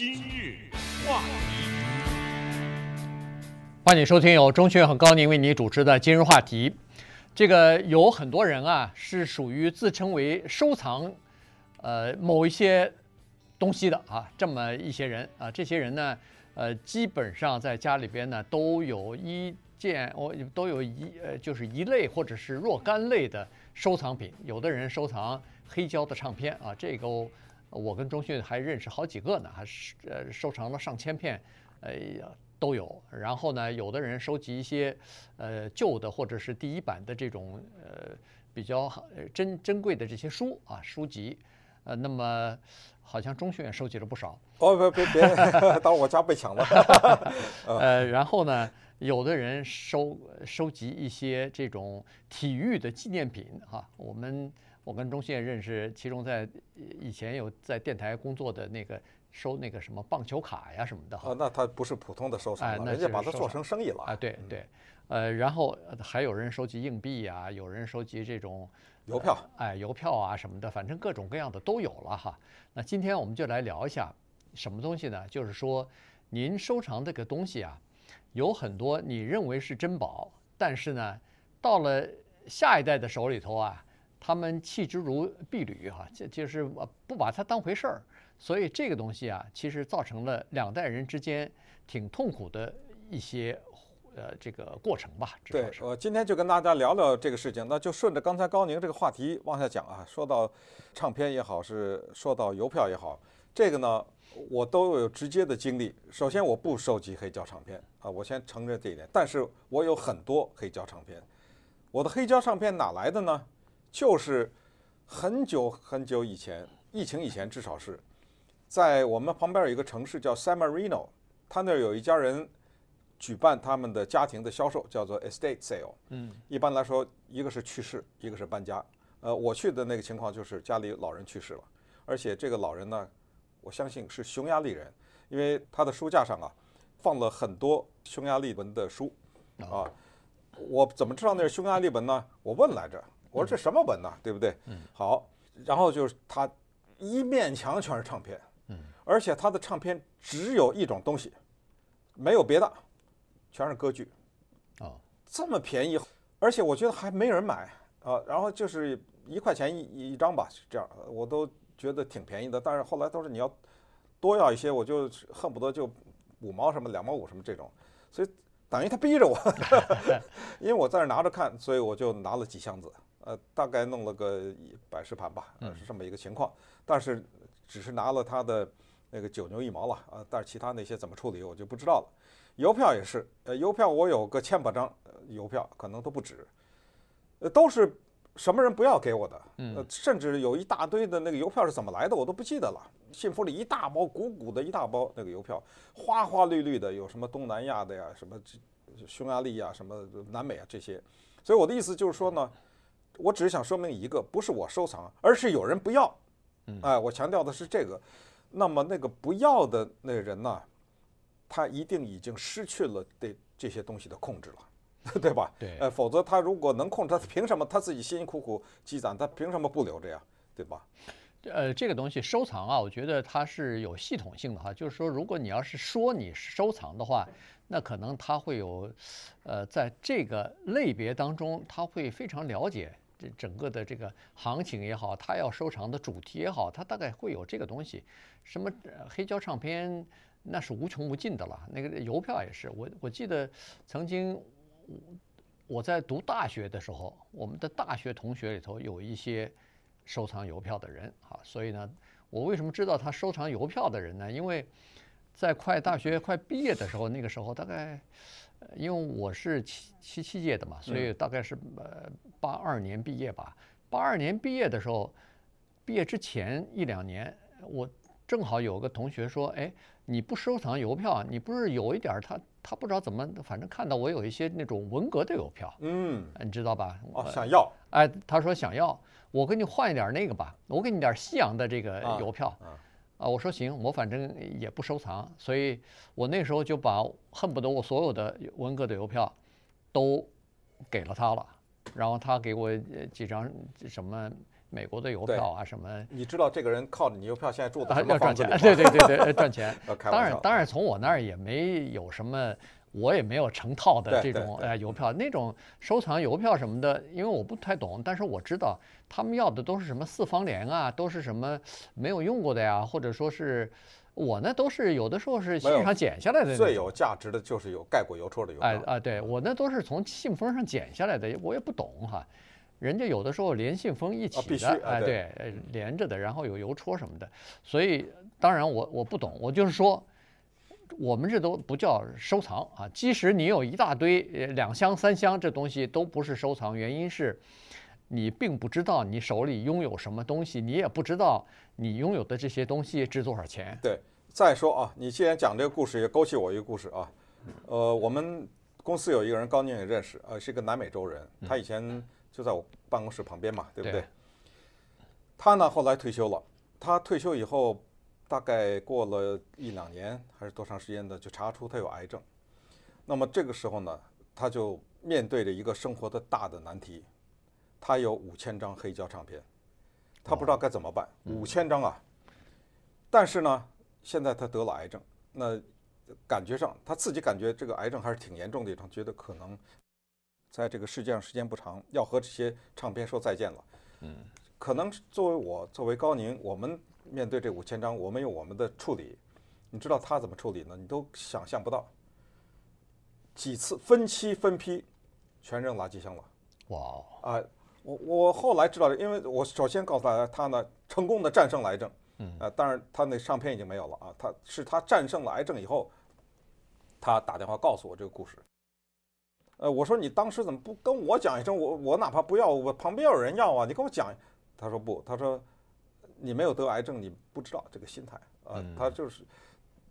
今日话题，欢迎收听由钟迅和高宁为你主持的今日话题。这个有很多人啊，是属于自称为收藏，呃，某一些东西的啊，这么一些人啊，这些人呢，呃，基本上在家里边呢都有一件，我都有一呃，就是一类或者是若干类的收藏品。有的人收藏黑胶的唱片啊，这个。我跟钟迅还认识好几个呢，还是呃收藏了上千片，哎呀都有。然后呢，有的人收集一些呃旧的或者是第一版的这种呃比较珍珍贵的这些书啊书籍，呃那么好像钟迅也收集了不少。哦别别别，当我家被抢了。呃然后呢，有的人收收集一些这种体育的纪念品哈，我们。我跟钟迅认识，其中在以前有在电台工作的那个收那个什么棒球卡呀什么的。啊，那他不是普通的收藏了，人家把它做成生意了。啊，对对，呃，然后还有人收集硬币呀，有人收集这种邮票，哎，邮票啊什么的，反正各种各样的都有了哈。那今天我们就来聊一下什么东西呢？就是说，您收藏这个东西啊，有很多你认为是珍宝，但是呢，到了下一代的手里头啊。他们弃之如敝履，哈，就就是不把它当回事儿，所以这个东西啊，其实造成了两代人之间挺痛苦的一些呃这个过程吧。对，我今天就跟大家聊聊这个事情，那就顺着刚才高宁这个话题往下讲啊。说到唱片也好，是说到邮票也好，这个呢，我都有直接的经历。首先，我不收集黑胶唱片啊，我先承认这一点，但是我有很多黑胶唱片。我的黑胶唱片哪来的呢？就是很久很久以前，疫情以前，至少是在我们旁边有一个城市叫 San Marino，他那儿有一家人举办他们的家庭的销售，叫做 Estate Sale。嗯，一般来说，一个是去世，一个是搬家。呃，我去的那个情况就是家里老人去世了，而且这个老人呢，我相信是匈牙利人，因为他的书架上啊放了很多匈牙利文的书啊。我怎么知道那是匈牙利文呢？我问来着。我说这什么文呐？对不对？嗯。好，然后就是他一面墙全是唱片，嗯，而且他的唱片只有一种东西，没有别的，全是歌剧。哦，这么便宜，而且我觉得还没人买啊。然后就是一块钱一一张吧，这样我都觉得挺便宜的。但是后来都是你要多要一些，我就恨不得就五毛什么两毛五什么这种，所以等于他逼着我，因为我在那拿着看，所以我就拿了几箱子。呃，大概弄了个百十盘吧，呃，是这么一个情况。嗯、但是只是拿了他的那个九牛一毛了啊，但是其他那些怎么处理我就不知道了。邮票也是，呃，邮票我有个千把张邮票，可能都不止。呃，都是什么人不要给我的？呃，甚至有一大堆的那个邮票是怎么来的，我都不记得了。信封里一大包鼓鼓的一大包那个邮票，花花绿绿的，有什么东南亚的呀，什么匈牙利呀，什么南美啊这些。所以我的意思就是说呢。我只是想说明一个，不是我收藏，而是有人不要。哎，我强调的是这个。那么那个不要的那人呢，他一定已经失去了对这些东西的控制了，对吧？对。呃，否则他如果能控制，他凭什么他自己辛辛苦苦积攒，他凭什么不留着呀？对吧？呃，这个东西收藏啊，我觉得它是有系统性的哈。就是说，如果你要是说你收藏的话，那可能他会有，呃，在这个类别当中，他会非常了解。这整个的这个行情也好，他要收藏的主题也好，他大概会有这个东西。什么黑胶唱片那是无穷无尽的了，那个邮票也是。我我记得曾经我在读大学的时候，我们的大学同学里头有一些收藏邮票的人啊，所以呢，我为什么知道他收藏邮票的人呢？因为在快大学快毕业的时候，那个时候大概。因为我是七七七届的嘛，所以大概是呃八二年毕业吧。八二年毕业的时候，毕业之前一两年，我正好有个同学说：“哎，你不收藏邮票，你不是有一点他他不知道怎么，反正看到我有一些那种文革的邮票，嗯，你知道吧？哦，想要，哎，他说想要，我给你换一点那个吧，我给你点西洋的这个邮票。”啊啊啊，我说行，我反正也不收藏，所以我那时候就把恨不得我所有的文革的邮票都给了他了，然后他给我几张什么美国的邮票啊什么。你知道这个人靠着你邮票现在住的什么房子里吗？对对对对，赚钱。当然当然从我那儿也没有什么。我也没有成套的这种呃邮票，那种收藏邮票什么的，因为我不太懂，但是我知道他们要的都是什么四方联啊，都是什么没有用过的呀，或者说是我呢都是有的时候是信上剪下来的。最有价值的就是有盖过邮戳的邮票。哎啊，对我那都是从信封上剪下来的，我也不懂哈。人家有的时候连信封一起的，哎对，连着的，然后有邮戳什么的，所以当然我我不懂，我就是说。我们这都不叫收藏啊，即使你有一大堆呃两箱三箱，这东西都不是收藏。原因是，你并不知道你手里拥有什么东西，你也不知道你拥有的这些东西值多少钱。对，再说啊，你既然讲这个故事，也勾起我一个故事啊。呃，我们公司有一个人，高宁也认识，呃，是一个南美洲人，他以前就在我办公室旁边嘛，对不对？他呢后来退休了，他退休以后。大概过了一两年还是多长时间的，就查出他有癌症。那么这个时候呢，他就面对着一个生活的大的难题。他有五千张黑胶唱片，他不知道该怎么办。五千张啊！但是呢，现在他得了癌症，那感觉上他自己感觉这个癌症还是挺严重的一种，觉得可能在这个世界上时间不长，要和这些唱片说再见了。嗯，可能作为我，作为高宁，我们。面对这五千张，我们有我们的处理。你知道他怎么处理呢？你都想象不到。几次分期分批，全扔垃圾箱了。哇！啊，我我后来知道，因为我首先告诉大家，他呢成功的战胜了癌症。嗯。啊，当然他那上片已经没有了啊。他是他战胜了癌症以后，他打电话告诉我这个故事。呃，我说你当时怎么不跟我讲一声？我我哪怕不要，我旁边有人要啊，你跟我讲。他说不，他说。你没有得癌症，你不知道这个心态啊。他就是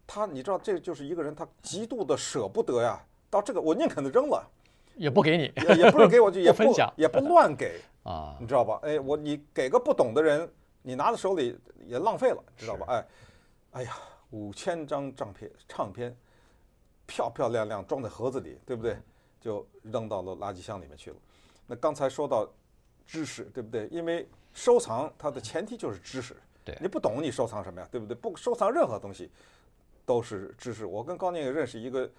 他，你知道，这就是一个人，他极度的舍不得呀。到这个，我宁肯的扔了，也不给你，也也不是给我，就 也不分享，也不乱给 啊，你知道吧？哎，我你给个不懂的人，你拿在手里也浪费了，知道吧？哎，哎呀，五千张唱片，唱片漂漂亮亮装在盒子里，对不对？就扔到了垃圾箱里面去了。那刚才说到知识，对不对？因为收藏它的前提就是知识，对，你不懂你收藏什么呀？对不对？不收藏任何东西都是知识。我跟高宁也认识一个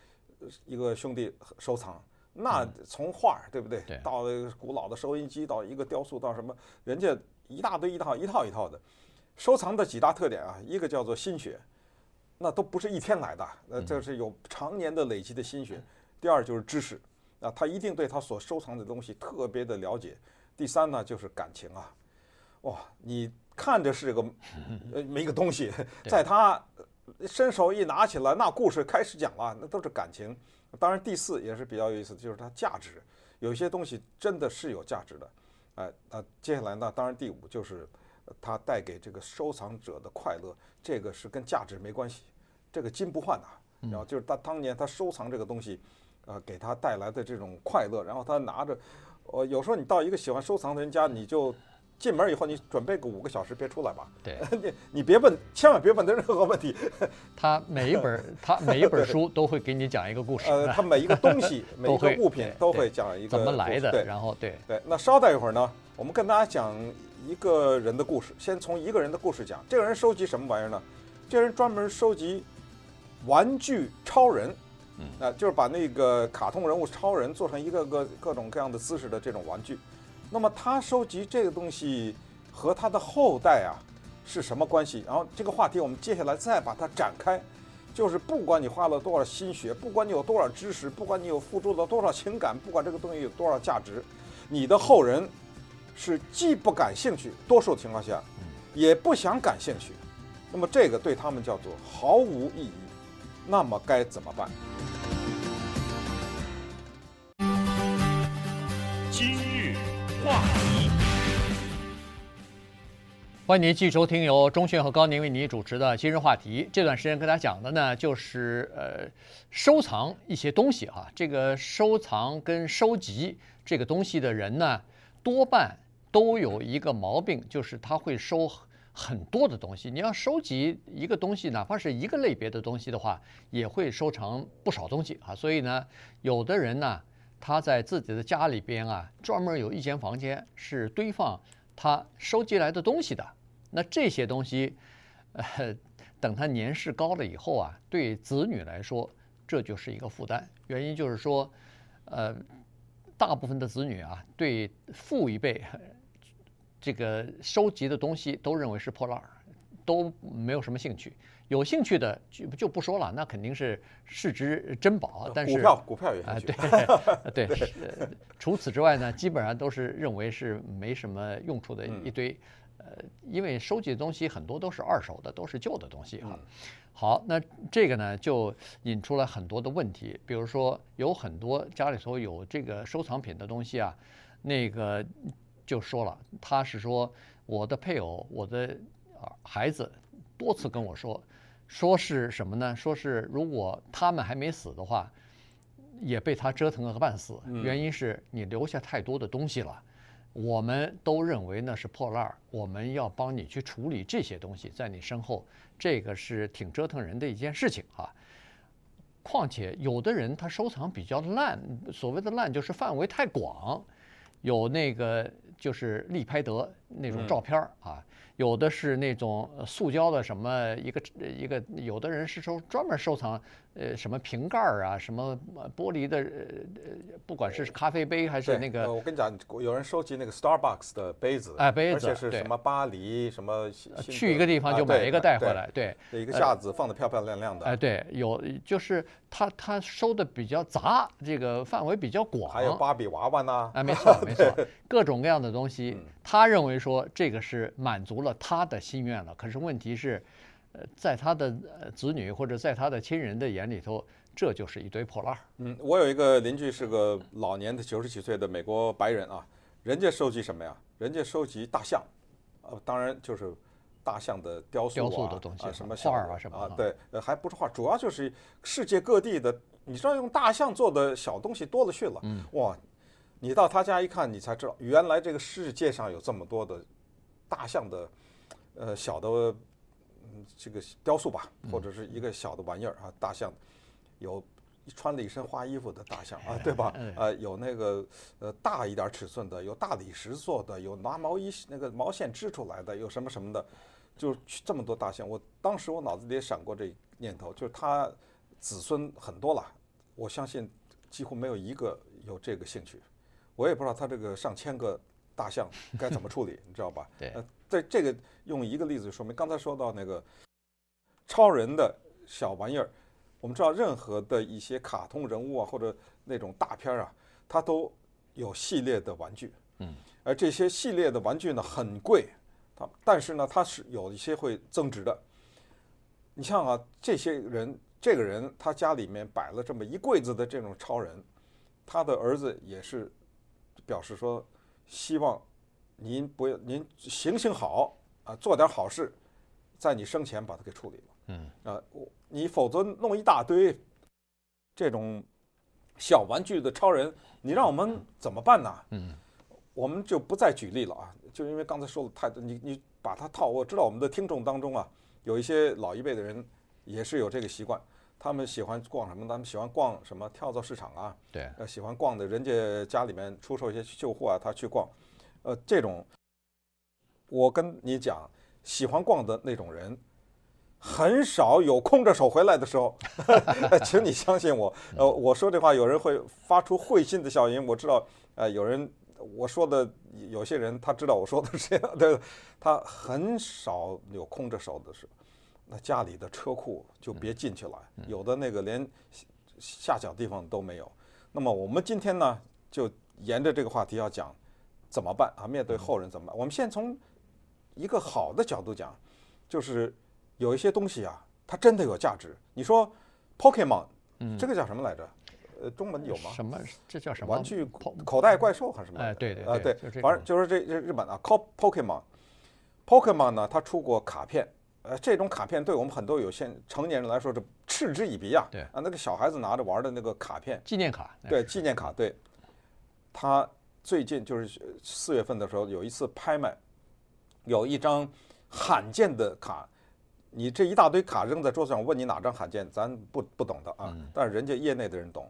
一个兄弟收藏，那从画对不对？到古老的收音机，到一个雕塑，到什么，人家一大堆一套一套一套的收藏的几大特点啊，一个叫做心血，那都不是一天来的，那，这是有常年的累积的心血。第二就是知识，啊，他一定对他所收藏的东西特别的了解。第三呢就是感情啊。哇，你看着是个呃 没个东西，在他伸手一拿起来，那故事开始讲了，那都是感情。当然，第四也是比较有意思的，就是它价值。有些东西真的是有价值的，哎，那接下来呢？当然，第五就是它带给这个收藏者的快乐，这个是跟价值没关系，这个金不换呐。然后就是他当年他收藏这个东西，呃，给他带来的这种快乐。然后他拿着，呃，有时候你到一个喜欢收藏的人家，你就。进门以后，你准备个五个小时，别出来吧。对，你你别问，千万别问他任何问题。他每一本，他每一本书都会给你讲一个故事。呃，他每一个东西，每一个物品都会讲一个怎么来的。对，然后对对。那稍待一会儿呢，我们跟大家讲一个人的故事。先从一个人的故事讲。这个人收集什么玩意儿呢？这个人专门收集玩具超人，嗯，啊，就是把那个卡通人物超人做成一个个各种各样的姿势的这种玩具。那么他收集这个东西和他的后代啊是什么关系？然后这个话题我们接下来再把它展开，就是不管你花了多少心血，不管你有多少知识，不管你有付出了多少情感，不管这个东西有多少价值，你的后人是既不感兴趣，多数情况下也不想感兴趣，那么这个对他们叫做毫无意义。那么该怎么办？话题，欢迎您继续收听由钟讯和高宁为您主持的今日话题。这段时间跟大家讲的呢，就是呃，收藏一些东西哈。这个收藏跟收集这个东西的人呢，多半都有一个毛病，就是他会收很多的东西。你要收集一个东西，哪怕是一个类别的东西的话，也会收藏不少东西啊。所以呢，有的人呢。他在自己的家里边啊，专门有一间房间是堆放他收集来的东西的。那这些东西，呃，等他年事高了以后啊，对子女来说，这就是一个负担。原因就是说，呃，大部分的子女啊，对父一辈这个收集的东西都认为是破烂儿，都没有什么兴趣。有兴趣的就就不说了，那肯定是视之珍宝。但是股票股票有兴趣啊，对 对。除此之外呢，基本上都是认为是没什么用处的一堆。呃，因为收集的东西很多都是二手的，都是旧的东西哈。好，那这个呢就引出了很多的问题，比如说有很多家里头有这个收藏品的东西啊，那个就说了，他是说我的配偶，我的孩子多次跟我说。说是什么呢？说是如果他们还没死的话，也被他折腾个半死。原因是你留下太多的东西了，我们都认为那是破烂儿，我们要帮你去处理这些东西，在你身后，这个是挺折腾人的一件事情啊。况且有的人他收藏比较烂，所谓的烂就是范围太广，有那个就是利拍得那种照片儿啊。有的是那种塑胶的什么一个一个，有的人是收专门收藏，呃，什么瓶盖儿啊，什么玻璃的，呃，不管是咖啡杯还是那个，我跟你讲，有人收集那个 Starbucks 的杯子，哎，杯子，而且是什么巴黎什么，去一个地方就买一个带回来，对，一个架子放的漂漂亮亮的，哎，对，有就是他他收的比较杂，这个范围比较广，还有芭比娃娃呢，哎，没错没错，各种各样的东西，他认为说这个是满足了。他的心愿了，可是问题是，呃，在他的子女或者在他的亲人的眼里头，这就是一堆破烂儿。嗯，我有一个邻居是个老年的九十几岁的美国白人啊，人家收集什么呀？人家收集大象，呃，当然就是大象的雕塑啊，雕塑的东西啊，什么画儿啊什么啊，对，呃，还不是画，主要就是世界各地的，你知道用大象做的小东西多了去了。嗯，哇，你到他家一看，你才知道原来这个世界上有这么多的大象的。呃，小的，嗯，这个雕塑吧，或者是一个小的玩意儿啊，大象，有穿了一身花衣服的大象啊，对吧？呃，有那个呃大一点尺寸的，有大理石做的，有拿毛衣那个毛线织出来的，有什么什么的，就这么多大象。我当时我脑子里也闪过这念头，就是他子孙很多了，我相信几乎没有一个有这个兴趣。我也不知道他这个上千个大象该怎么处理，你知道吧？对。在这个用一个例子说明，刚才说到那个超人的小玩意儿，我们知道任何的一些卡通人物啊，或者那种大片啊，它都有系列的玩具，嗯，而这些系列的玩具呢很贵，它但是呢它是有一些会增值的。你像啊，这些人，这个人他家里面摆了这么一柜子的这种超人，他的儿子也是表示说希望。您不要，您行行好啊，做点好事，在你生前把它给处理了。嗯啊，你否则弄一大堆这种小玩具的超人，你让我们怎么办呢？嗯，我们就不再举例了啊，就因为刚才说的太多，你你把它套。我知道我们的听众当中啊，有一些老一辈的人也是有这个习惯，他们喜欢逛什么？他们喜欢逛什么跳蚤市场啊？对，喜欢逛的人家家里面出售一些旧货啊，他去逛。呃，这种，我跟你讲，喜欢逛的那种人，很少有空着手回来的时候，请你相信我。呃，我说这话，有人会发出会心的笑音。我知道，呃，有人我说的，有些人他知道我说的是这样，对，他很少有空着手的时候，那家里的车库就别进去了，有的那个连下脚地方都没有。那么我们今天呢，就沿着这个话题要讲。怎么办啊？面对后人怎么办？我们先从一个好的角度讲，就是有一些东西啊，它真的有价值。你说 Pokemon，这个叫什么来着？呃，中文有吗？什么？这叫什么？玩具口袋怪兽还是什么？哎，对对啊，对，反正就是这这日本啊，Pokemon，Pokemon 呢，它出过卡片，呃，这种卡片对我们很多有些成年人来说是嗤之以鼻啊。对啊，那个小孩子拿着玩的那个卡片，纪念卡。对，纪念卡，对，他。最近就是四月份的时候，有一次拍卖，有一张罕见的卡，你这一大堆卡扔在桌子上，问你哪张罕见，咱不不懂的啊，但是人家业内的人懂，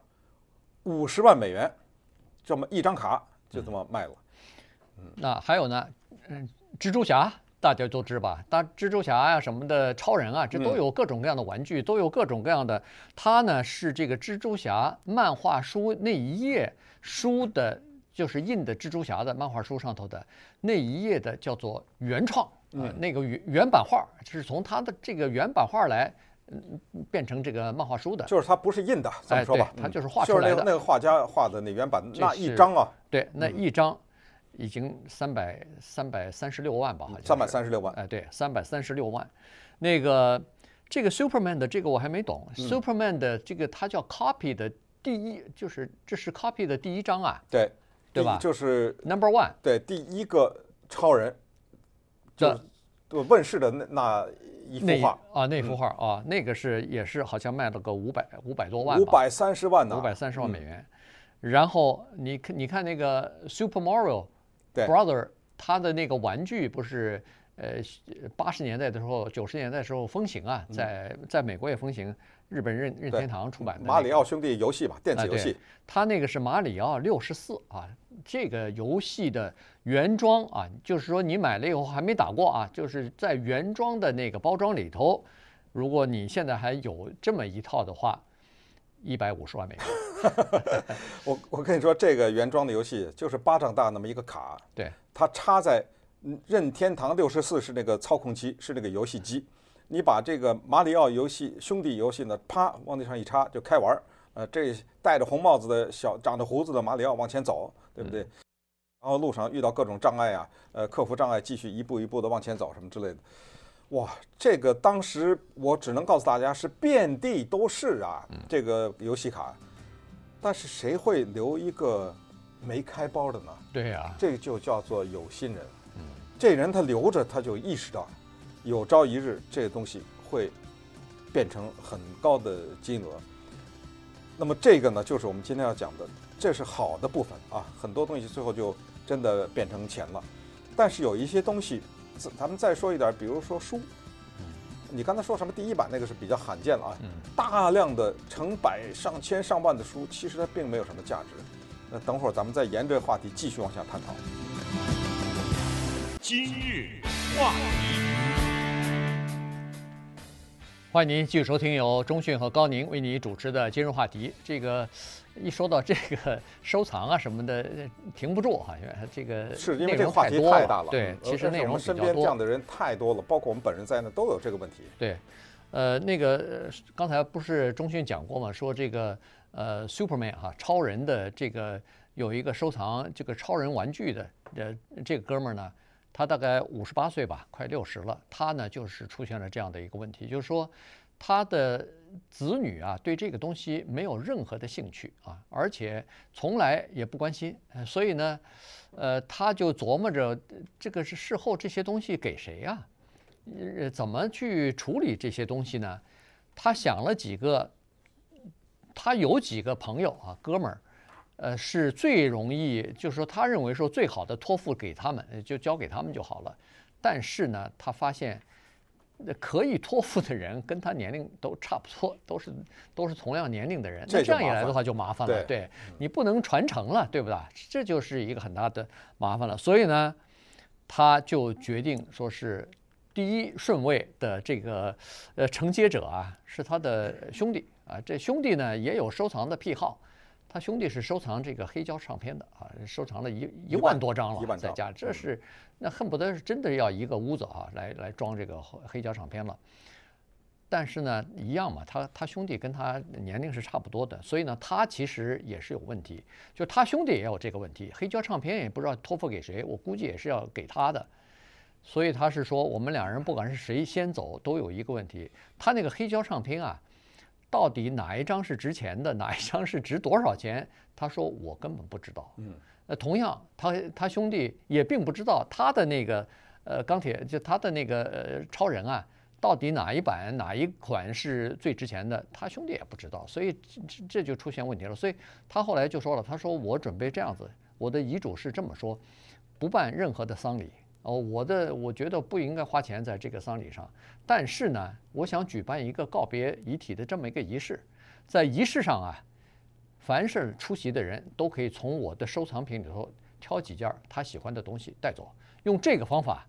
五十万美元，这么一张卡就这么卖了。嗯，那还有呢，嗯，蜘蛛侠大家都知吧？大蜘蛛侠呀、啊、什么的，超人啊，这都有各种各样的玩具，嗯、都有各种各样的。它呢是这个蜘蛛侠漫画书那一页书的，就是印的蜘蛛侠的漫画书上头的那一页的叫做原创，嗯、呃，那个原原版画，就是从它的这个原版画来。嗯，变成这个漫画书的，就是它不是印的，这么说吧，它就是画出来的。就是那个画家画的那原版那一张啊，对，那一张已经三百三百三十六万吧，好像。三百三十六万，哎，对，三百三十六万。那个这个 Superman 的这个我还没懂，Superman 的这个它叫 Copy 的第一，就是这是 Copy 的第一张啊，对，对吧？就是 Number One，对，第一个超人，就问世的那那。一幅画啊，那幅画啊，那个是也是好像卖了个五百五百多万，五百三十万呢，五百三十万美元。然后你看，你看那个 Super Mario Brother，他的那个玩具不是呃八十年代的时候、九十年代的时候风行啊，在在美国也风行，日本任任天堂出版的马里奥兄弟游戏吧，电子游戏。他那个是马里奥六十四啊。这个游戏的原装啊，就是说你买了以后还没打过啊，就是在原装的那个包装里头，如果你现在还有这么一套的话，一百五十万美元。我我跟你说，这个原装的游戏就是巴掌大那么一个卡，对，它插在任天堂六十四是那个操控机，是那个游戏机，你把这个马里奥游戏兄弟游戏呢，啪往那上一插就开玩儿。呃，这戴着红帽子的小长着胡子的马里奥往前走，对不对？然后路上遇到各种障碍啊，呃，克服障碍，继续一步一步的往前走，什么之类的。哇，这个当时我只能告诉大家是遍地都是啊，这个游戏卡。但是谁会留一个没开包的呢？对呀，这个就叫做有心人。嗯，这人他留着，他就意识到，有朝一日这个东西会变成很高的金额。那么这个呢，就是我们今天要讲的，这是好的部分啊。很多东西最后就真的变成钱了，但是有一些东西，咱们再说一点，比如说书。你刚才说什么第一版那个是比较罕见了啊。大量的成百上千上万的书，其实它并没有什么价值。那等会儿咱们再沿着话题继续往下探讨。今日话题。欢迎您继续收听由中讯和高宁为您主持的今日话题。这个一说到这个 收藏啊什么的，停不住哈，因为这个是因为这个话题太大了。对，其实内容比较多。身边这样的人太多了，包括我们本人在内都有这个问题。对，呃，那个刚才不是中讯讲过吗？说这个呃，Superman 哈，超人的这个有一个收藏这个超人玩具的呃这个哥们儿呢。他大概五十八岁吧，快六十了。他呢，就是出现了这样的一个问题，就是说，他的子女啊，对这个东西没有任何的兴趣啊，而且从来也不关心。所以呢，呃，他就琢磨着，这个是事后这些东西给谁呀？呃，怎么去处理这些东西呢？他想了几个，他有几个朋友啊，哥们儿。呃，是最容易，就是说，他认为说最好的托付给他们，就交给他们就好了。但是呢，他发现，可以托付的人跟他年龄都差不多，都是都是同样年龄的人。那这样一来的话就麻烦了，对，你不能传承了，对不对？这就是一个很大的麻烦了。所以呢，他就决定说是第一顺位的这个呃承接者啊，是他的兄弟啊。这兄弟呢也有收藏的癖好。他兄弟是收藏这个黑胶唱片的啊，收藏了一一万多张了，在家，这是那恨不得是真的要一个屋子啊，来来装这个黑胶唱片了。但是呢，一样嘛，他他兄弟跟他年龄是差不多的，所以呢，他其实也是有问题，就他兄弟也有这个问题，黑胶唱片也不知道托付给谁，我估计也是要给他的。所以他是说，我们两人不管是谁先走，都有一个问题，他那个黑胶唱片啊。到底哪一张是值钱的，哪一张是值多少钱？他说我根本不知道。嗯，那同样，他他兄弟也并不知道他的那个呃钢铁，就他的那个呃超人啊，到底哪一版哪一款是最值钱的，他兄弟也不知道，所以这这就出现问题了。所以他后来就说了，他说我准备这样子，我的遗嘱是这么说，不办任何的丧礼。哦，我的我觉得不应该花钱在这个丧礼上，但是呢，我想举办一个告别遗体的这么一个仪式，在仪式上啊，凡是出席的人都可以从我的收藏品里头挑几件他喜欢的东西带走，用这个方法，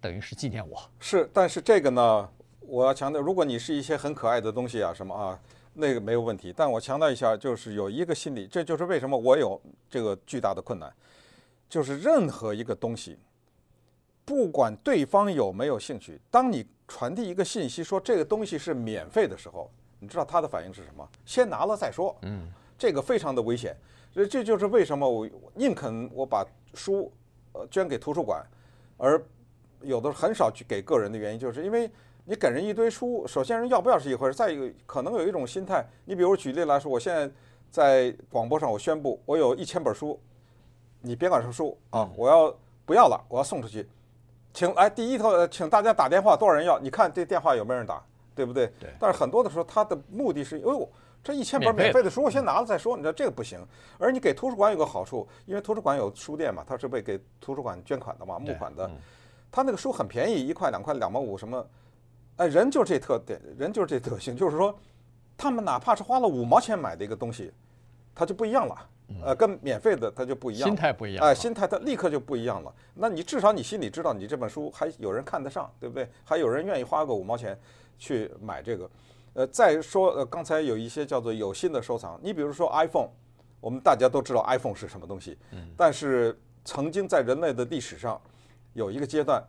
等于是纪念我。是，但是这个呢，我要强调，如果你是一些很可爱的东西啊，什么啊，那个没有问题。但我强调一下，就是有一个心理，这就是为什么我有这个巨大的困难，就是任何一个东西，不管对方有没有兴趣，当你传递一个信息说这个东西是免费的时候，你知道他的反应是什么？先拿了再说。嗯，这个非常的危险。所以这就是为什么我宁肯我把书呃捐给图书馆，而有的很少去给个人的原因，就是因为你给人一堆书，首先人要不要是一回事，再一个可能有一种心态。你比如举例来说，我现在在广播上我宣布我有一千本书，你别管什么书啊，我要不要了，我要送出去。请来第一头，请大家打电话，多少人要？你看这电话有没有人打，对不对？对。但是很多的时候，他的目的是，哎呦，这一千本免费的书，我先拿了再说。你知道这个不行。而你给图书馆有个好处，因为图书馆有书店嘛，它是为给图书馆捐款的嘛，募款的。他那个书很便宜，一块两块两毛五什么，哎，人就这特点，人就是这特性，就是说，他们哪怕是花了五毛钱买的一个东西，它就不一样了。呃，跟免费的它就不一样，心态不一样，哎，心态它立刻就不一样了。那你至少你心里知道，你这本书还有人看得上，对不对？还有人愿意花个五毛钱去买这个。呃，再说，呃，刚才有一些叫做有心的收藏，你比如说 iPhone，我们大家都知道 iPhone 是什么东西，但是曾经在人类的历史上有一个阶段，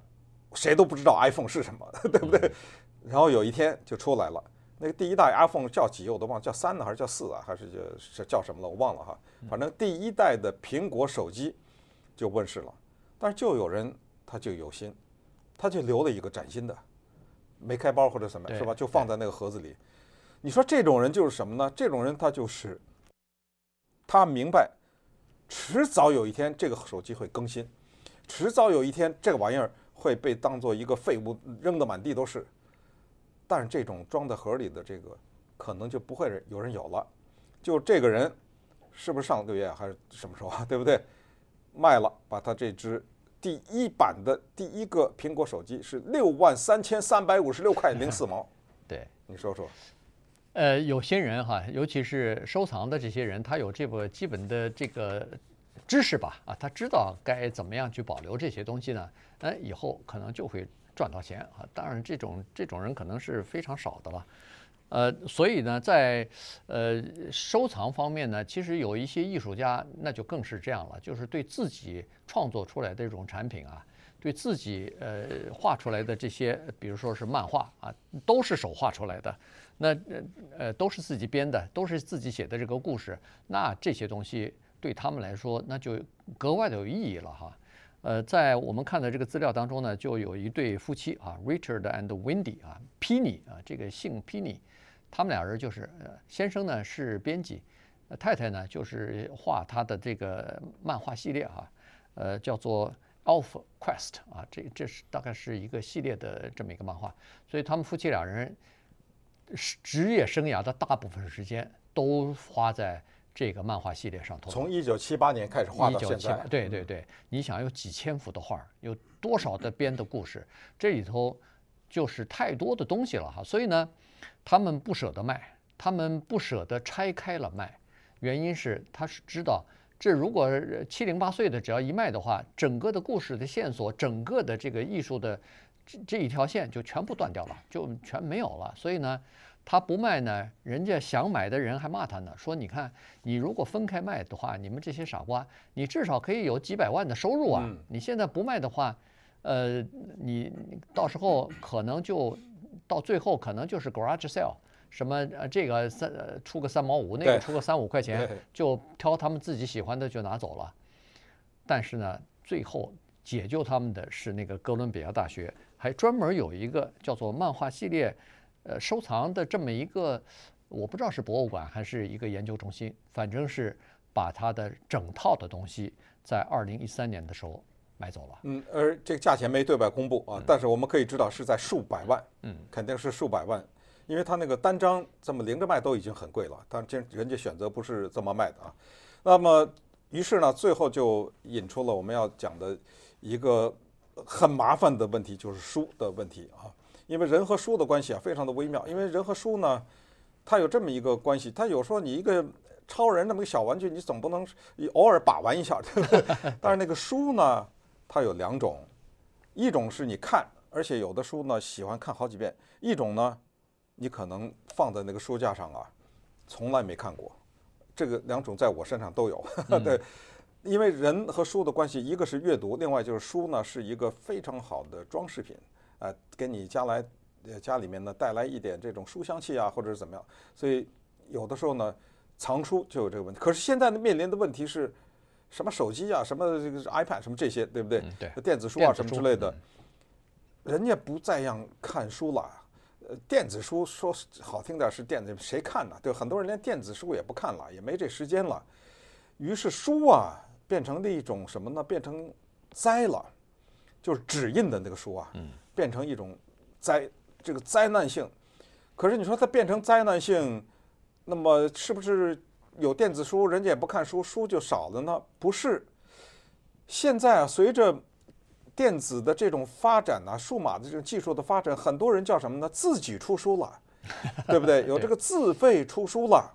谁都不知道 iPhone 是什么，对不对？然后有一天就出来了。那个第一代 iPhone 叫几我都忘了，叫三呢还是叫四啊？还是叫是叫什么了？我忘了哈。反正第一代的苹果手机就问世了，但是就有人他就有心，他就留了一个崭新的，没开包或者什么是吧？就放在那个盒子里。你说这种人就是什么呢？这种人他就是他明白，迟早有一天这个手机会更新，迟早有一天这个玩意儿会被当做一个废物扔得满地都是。但是这种装在盒里的这个，可能就不会有人有了。就这个人，是不是上个月还是什么时候啊？对不对？卖了，把他这只第一版的第一个苹果手机是六万三千三百五十六块零四毛。对，你说说。呃，有些人哈，尤其是收藏的这些人，他有这个基本的这个知识吧？啊，他知道该怎么样去保留这些东西呢？那以后可能就会。赚到钱啊！当然，这种这种人可能是非常少的了。呃，所以呢，在呃收藏方面呢，其实有一些艺术家那就更是这样了，就是对自己创作出来的这种产品啊，对自己呃画出来的这些，比如说是漫画啊，都是手画出来的，那呃都是自己编的，都是自己写的这个故事，那这些东西对他们来说，那就格外的有意义了哈。呃，在我们看的这个资料当中呢，就有一对夫妻啊，Richard and Wendy 啊，Pini 啊，这个姓 Pini，他们俩人就是，呃，先生呢是编辑，太太呢就是画他的这个漫画系列哈，呃，叫做 Elf Quest 啊，这这是大概是一个系列的这么一个漫画，所以他们夫妻俩人是职业生涯的大部分时间都花在。这个漫画系列上头，从一九七八年开始画到现在，对对对，你想有几千幅的画，有多少的编的故事，这里头就是太多的东西了哈。所以呢，他们不舍得卖，他们不舍得拆开了卖，原因是他是知道，这如果七零八碎的只要一卖的话，整个的故事的线索，整个的这个艺术的这这一条线就全部断掉了，就全没有了。所以呢。他不卖呢，人家想买的人还骂他呢，说你看，你如果分开卖的话，你们这些傻瓜，你至少可以有几百万的收入啊。你现在不卖的话，呃，你到时候可能就到最后可能就是 garage sale，什么呃这个三出个三毛五，那个出个三五块 钱，就挑他们自己喜欢的就拿走了。但是呢，最后解救他们的是那个哥伦比亚大学，还专门有一个叫做漫画系列。呃，收藏的这么一个，我不知道是博物馆还是一个研究中心，反正是把它的整套的东西在二零一三年的时候买走了。嗯，而这个价钱没对外公布啊，但是我们可以知道是在数百万。嗯，肯定是数百万，因为他那个单张这么连着卖都已经很贵了，但这人家选择不是这么卖的啊。那么，于是呢，最后就引出了我们要讲的一个很麻烦的问题，就是书的问题啊。因为人和书的关系啊，非常的微妙。因为人和书呢，它有这么一个关系。它有时候你一个超人那么一个小玩具，你总不能你偶尔把玩一下，对不对？但是那个书呢，它有两种，一种是你看，而且有的书呢喜欢看好几遍；一种呢，你可能放在那个书架上啊，从来没看过。这个两种在我身上都有。嗯、对，因为人和书的关系，一个是阅读，另外就是书呢是一个非常好的装饰品，啊、呃，给你将来呃家里面呢带来一点这种书香气啊，或者是怎么样。所以有的时候呢，藏书就有这个问题。可是现在呢面临的问题是。什么手机啊，什么这个 iPad，什么这些，对不对？嗯、对，电子书啊，什么之类的，人家不再让看书了。呃，电子书说好听点是电子，谁看呢？对，很多人连电子书也不看了，也没这时间了。于是书啊，变成了一种什么呢？变成灾了，就是纸印的那个书啊，变成一种灾，这个灾难性。可是你说它变成灾难性，那么是不是？有电子书，人家也不看书，书就少了呢？不是。现在啊，随着电子的这种发展啊，数码的这种技术的发展，很多人叫什么呢？自己出书了，对不对？有这个 自费出书了，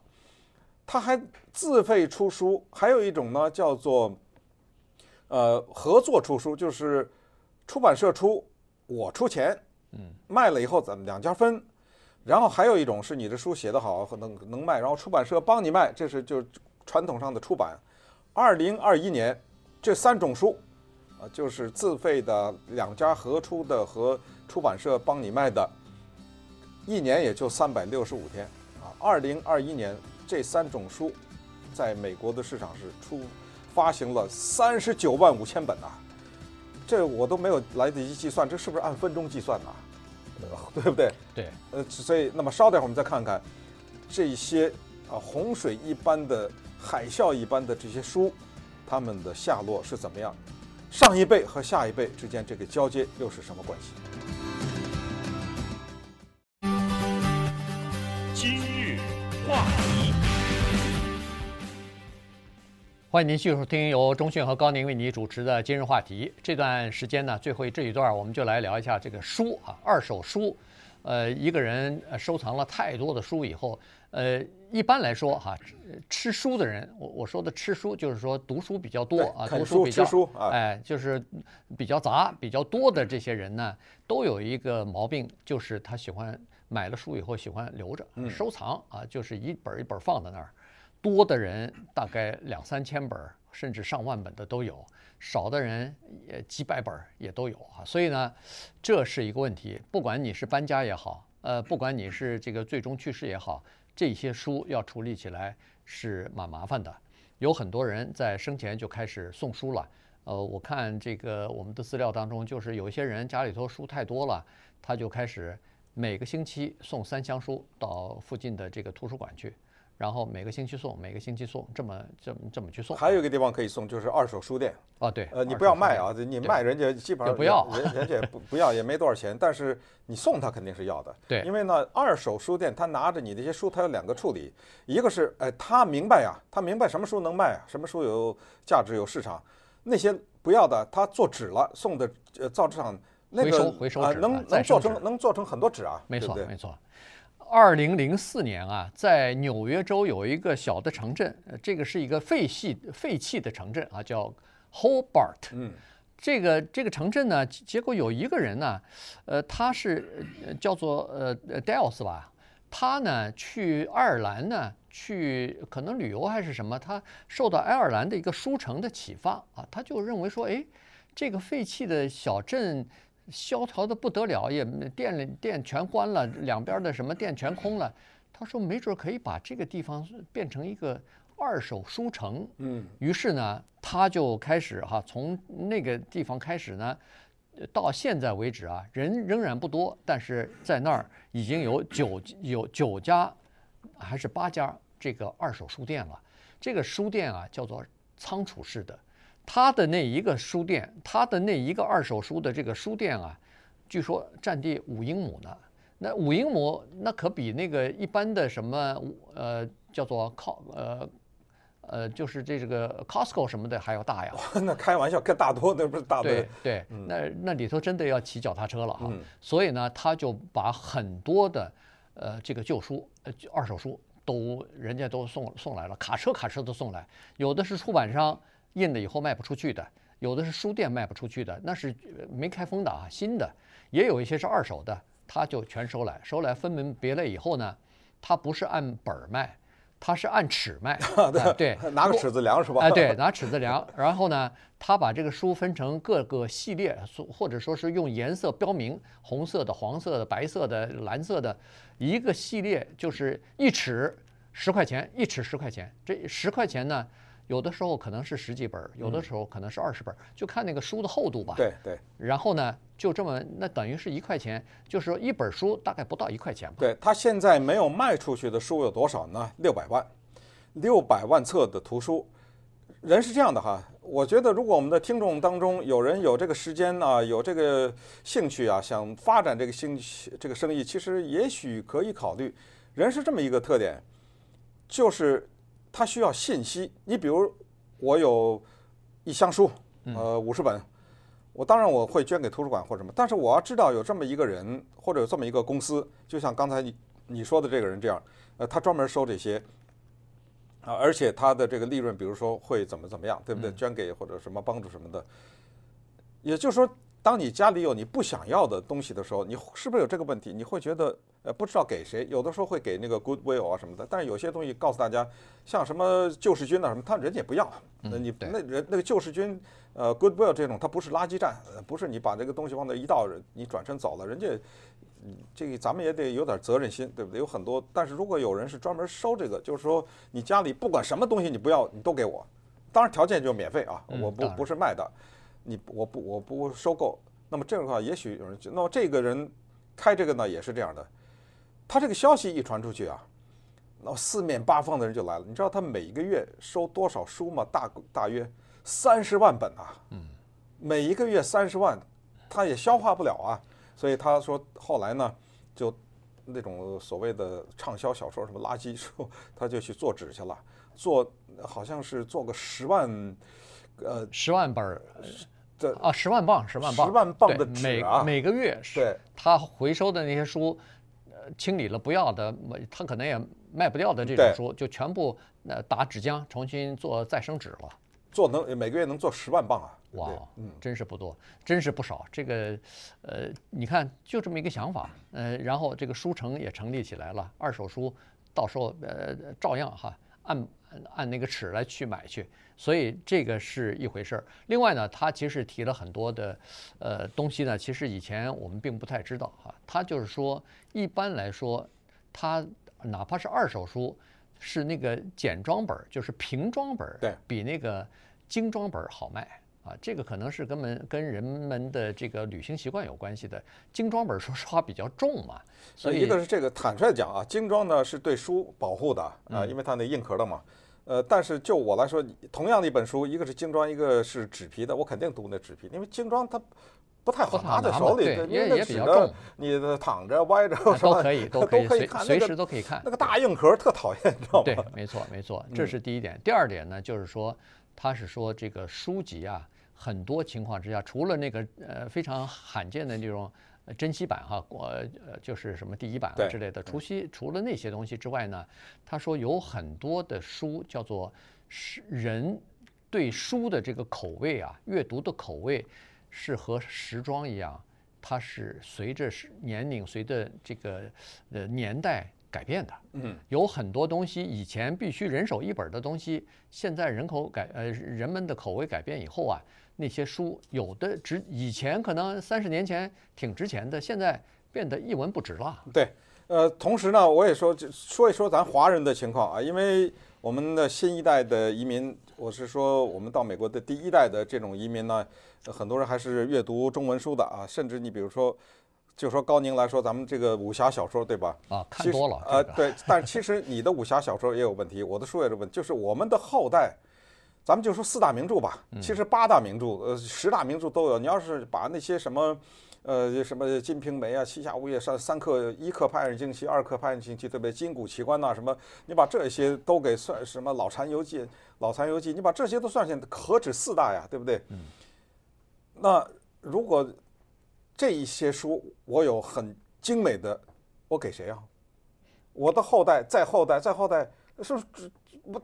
他还自费出书。还有一种呢，叫做呃合作出书，就是出版社出，我出钱，嗯，卖了以后咱们两家分。然后还有一种是你的书写得好，能能卖，然后出版社帮你卖，这是就传统上的出版。二零二一年，这三种书，啊，就是自费的、两家合出的和出版社帮你卖的，一年也就三百六十五天啊。二零二一年这三种书，在美国的市场是出发行了三十九万五千本啊，这我都没有来得及计算，这是不是按分钟计算呢？对不对？对，呃，所以那么稍等会儿我们再看看这些啊洪水一般的、海啸一般的这些书，他们的下落是怎么样？上一辈和下一辈之间这个交接又是什么关系？今日话题。欢迎您继续收听由钟讯和高宁为你主持的今日话题。这段时间呢，最后这一段我们就来聊一下这个书啊，二手书。呃，一个人收藏了太多的书以后，呃，一般来说哈，吃书的人，我我说的吃书就是说读书比较多啊，读书比较，哎，就是比较杂、比较多的这些人呢，都有一个毛病，就是他喜欢买了书以后喜欢留着收藏啊，就是一本一本放在那儿。多的人大概两三千本，甚至上万本的都有；少的人也几百本也都有啊。所以呢，这是一个问题。不管你是搬家也好，呃，不管你是这个最终去世也好，这些书要处理起来是蛮麻烦的。有很多人在生前就开始送书了。呃，我看这个我们的资料当中，就是有些人家里头书太多了，他就开始每个星期送三箱书到附近的这个图书馆去。然后每个星期送，每个星期送，这么这么这么去送。还有一个地方可以送，就是二手书店。啊，对，呃，你不要卖啊，你卖人家基本上不要，人人家也不不要，也没多少钱。但是你送他肯定是要的。对，因为呢，二手书店他拿着你这些书，他有两个处理，一个是，哎，他明白呀，他明白什么书能卖啊，什么书有价值有市场，那些不要的，他做纸了，送的呃造纸厂那个回收回收纸，能能做成能做成很多纸啊，没错没错。二零零四年啊，在纽约州有一个小的城镇，这个是一个废弃废弃的城镇啊，叫 Hobart。嗯，这个这个城镇呢，结果有一个人呢，呃，他是叫做呃 Dales 吧，他呢去爱尔兰呢去可能旅游还是什么，他受到爱尔兰的一个书城的启发啊，他就认为说，哎，这个废弃的小镇。萧条的不得了，也店里店全关了，两边的什么店全空了。他说没准可以把这个地方变成一个二手书城。嗯，于是呢，他就开始哈，从那个地方开始呢，到现在为止啊，人仍然不多，但是在那儿已经有九有九家还是八家这个二手书店了。这个书店啊，叫做仓储式的。他的那一个书店，他的那一个二手书的这个书店啊，据说占地五英亩呢。那五英亩，那可比那个一般的什么呃叫做靠呃呃就是这这个 Costco 什么的还要大呀。那开玩笑，更大多，那不是大多。对对，嗯、那那里头真的要骑脚踏车了哈。嗯、所以呢，他就把很多的呃这个旧书呃二手书都人家都送送来了，卡车卡车都送来，有的是出版商。印了以后卖不出去的，有的是书店卖不出去的，那是没开封的啊，新的，也有一些是二手的，他就全收来，收来分门别类以后呢，他不是按本儿卖。他是按尺卖，对，拿个尺子量是吧？哎，对，拿尺子量。然后呢，他把这个书分成各个系列，或者说是用颜色标明，红色的、黄色的、白色的、蓝色的，一个系列就是一尺十块钱，一尺十块钱。这十块钱呢？有的时候可能是十几本，有的时候可能是二十本，就看那个书的厚度吧。对对。然后呢，就这么，那等于是一块钱，就是说一本书大概不到一块钱吧。对，他现在没有卖出去的书有多少呢？六百万，六百万册的图书。人是这样的哈，我觉得如果我们的听众当中有人有这个时间啊，有这个兴趣啊，想发展这个兴趣这个生意，其实也许可以考虑。人是这么一个特点，就是。他需要信息，你比如我有一箱书，呃，五十本，我当然我会捐给图书馆或者什么，但是我要知道有这么一个人或者有这么一个公司，就像刚才你你说的这个人这样，呃，他专门收这些，啊，而且他的这个利润，比如说会怎么怎么样，对不对？捐给或者什么帮助什么的，也就是说。当你家里有你不想要的东西的时候，你是不是有这个问题？你会觉得呃不知道给谁？有的时候会给那个 Goodwill 啊什么的，但是有些东西告诉大家，像什么救世军啊什么，他人家也不要。那你那人那个救世军，呃 Goodwill 这种，它不是垃圾站，不是你把这个东西往那一倒，你转身走了，人家这个咱们也得有点责任心，对不对？有很多，但是如果有人是专门收这个，就是说你家里不管什么东西你不要，你都给我，当然条件就免费啊，我不不是卖的。你我不我不收购，那么这样的话，也许有人，那么这个人开这个呢也是这样的，他这个消息一传出去啊，那四面八方的人就来了。你知道他每一个月收多少书吗？大大约三十万本啊，嗯每一个月三十万，他也消化不了啊。所以他说后来呢，就那种所谓的畅销小说什么垃圾书，他就去做纸去了，做好像是做个十万，呃，十万本儿。这啊，十万磅，十万磅，十万磅的纸啊，每每个月是，对，他回收的那些书，呃，清理了不要的，他可能也卖不掉的这种书，就全部呃打纸浆，重新做再生纸了。做能每个月能做十万磅啊！哇，嗯，真是不多，真是不少。这个，呃，你看就这么一个想法，呃，然后这个书城也成立起来了，二手书到时候呃照样哈按。按那个尺来去买去，所以这个是一回事儿。另外呢，他其实提了很多的呃东西呢，其实以前我们并不太知道哈。他就是说，一般来说，他哪怕是二手书，是那个简装本，就是平装本，对，比那个精装本好卖。啊，这个可能是根本跟人们的这个旅行习惯有关系的。精装本说实话比较重嘛，所以一个是这个坦率讲啊，精装呢是对书保护的啊，因为它那硬壳的嘛。呃，但是就我来说，同样的一本书，一个是精装，一个是纸皮的，我肯定读那纸皮，因为精装它不太好拿在手里，因为也比较重。你的躺着歪着都可以，都可以，都可以看，随时都可以看。那个大硬壳特讨厌，你知道吗？对，没错没错，这是第一点。第二点呢，就是说他是说这个书籍啊。很多情况之下，除了那个呃非常罕见的那种珍稀版哈，国呃就是什么第一版啊之类的，除西除了那些东西之外呢，他说有很多的书叫做是人对书的这个口味啊，阅读的口味是和时装一样，它是随着年龄随着这个呃年代改变的。嗯，有很多东西以前必须人手一本的东西，现在人口改呃人们的口味改变以后啊。那些书有的值，以前可能三十年前挺值钱的，现在变得一文不值了。对，呃，同时呢，我也说说一说咱华人的情况啊，因为我们的新一代的移民，我是说我们到美国的第一代的这种移民呢，很多人还是阅读中文书的啊，甚至你比如说，就说高宁来说，咱们这个武侠小说对吧？啊，看多了。呃，对，但其实你的武侠小说也有问题，我的书也有问题，就是我们的后代。咱们就说四大名著吧，其实八大名著，呃，十大名著都有。你要是把那些什么，呃，什么《金瓶梅》啊，《七侠五义》三三克，一克拍案惊奇，二克拍案惊奇，对不对？金谷奇观呐，什么？你把这些都给算什么？《老残游记》《老残游记》，你把这些都算进，何止四大呀，对不对？嗯那如果这一些书我有很精美的，我给谁啊？我的后代，再后代，再后代。是不是不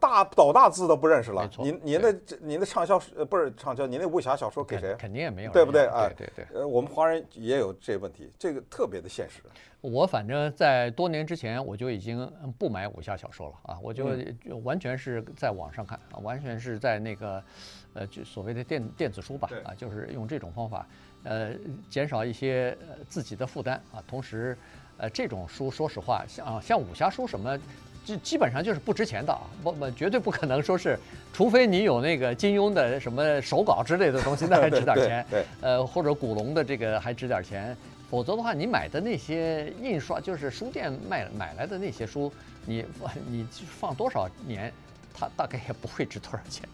大倒大字都不认识了您您的您的畅销呃不是畅销，您的武侠小说给谁？肯定也没有，对不对？啊，对对对。呃，我们华人也有这个问题，这个特别的现实。我反正在多年之前我就已经不买武侠小说了啊，我就完全是在网上看啊，完全是在那个，呃，就所谓的电电子书吧啊，就是用这种方法，呃，减少一些呃自己的负担啊，同时，呃，这种书说实话，像啊像武侠书什么。基基本上就是不值钱的啊，不不，绝对不可能说是，除非你有那个金庸的什么手稿之类的东西，那还值点钱。对，对呃，或者古龙的这个还值点钱，否则的话，你买的那些印刷，就是书店卖买来的那些书，你你放多少年，它大概也不会值多少钱。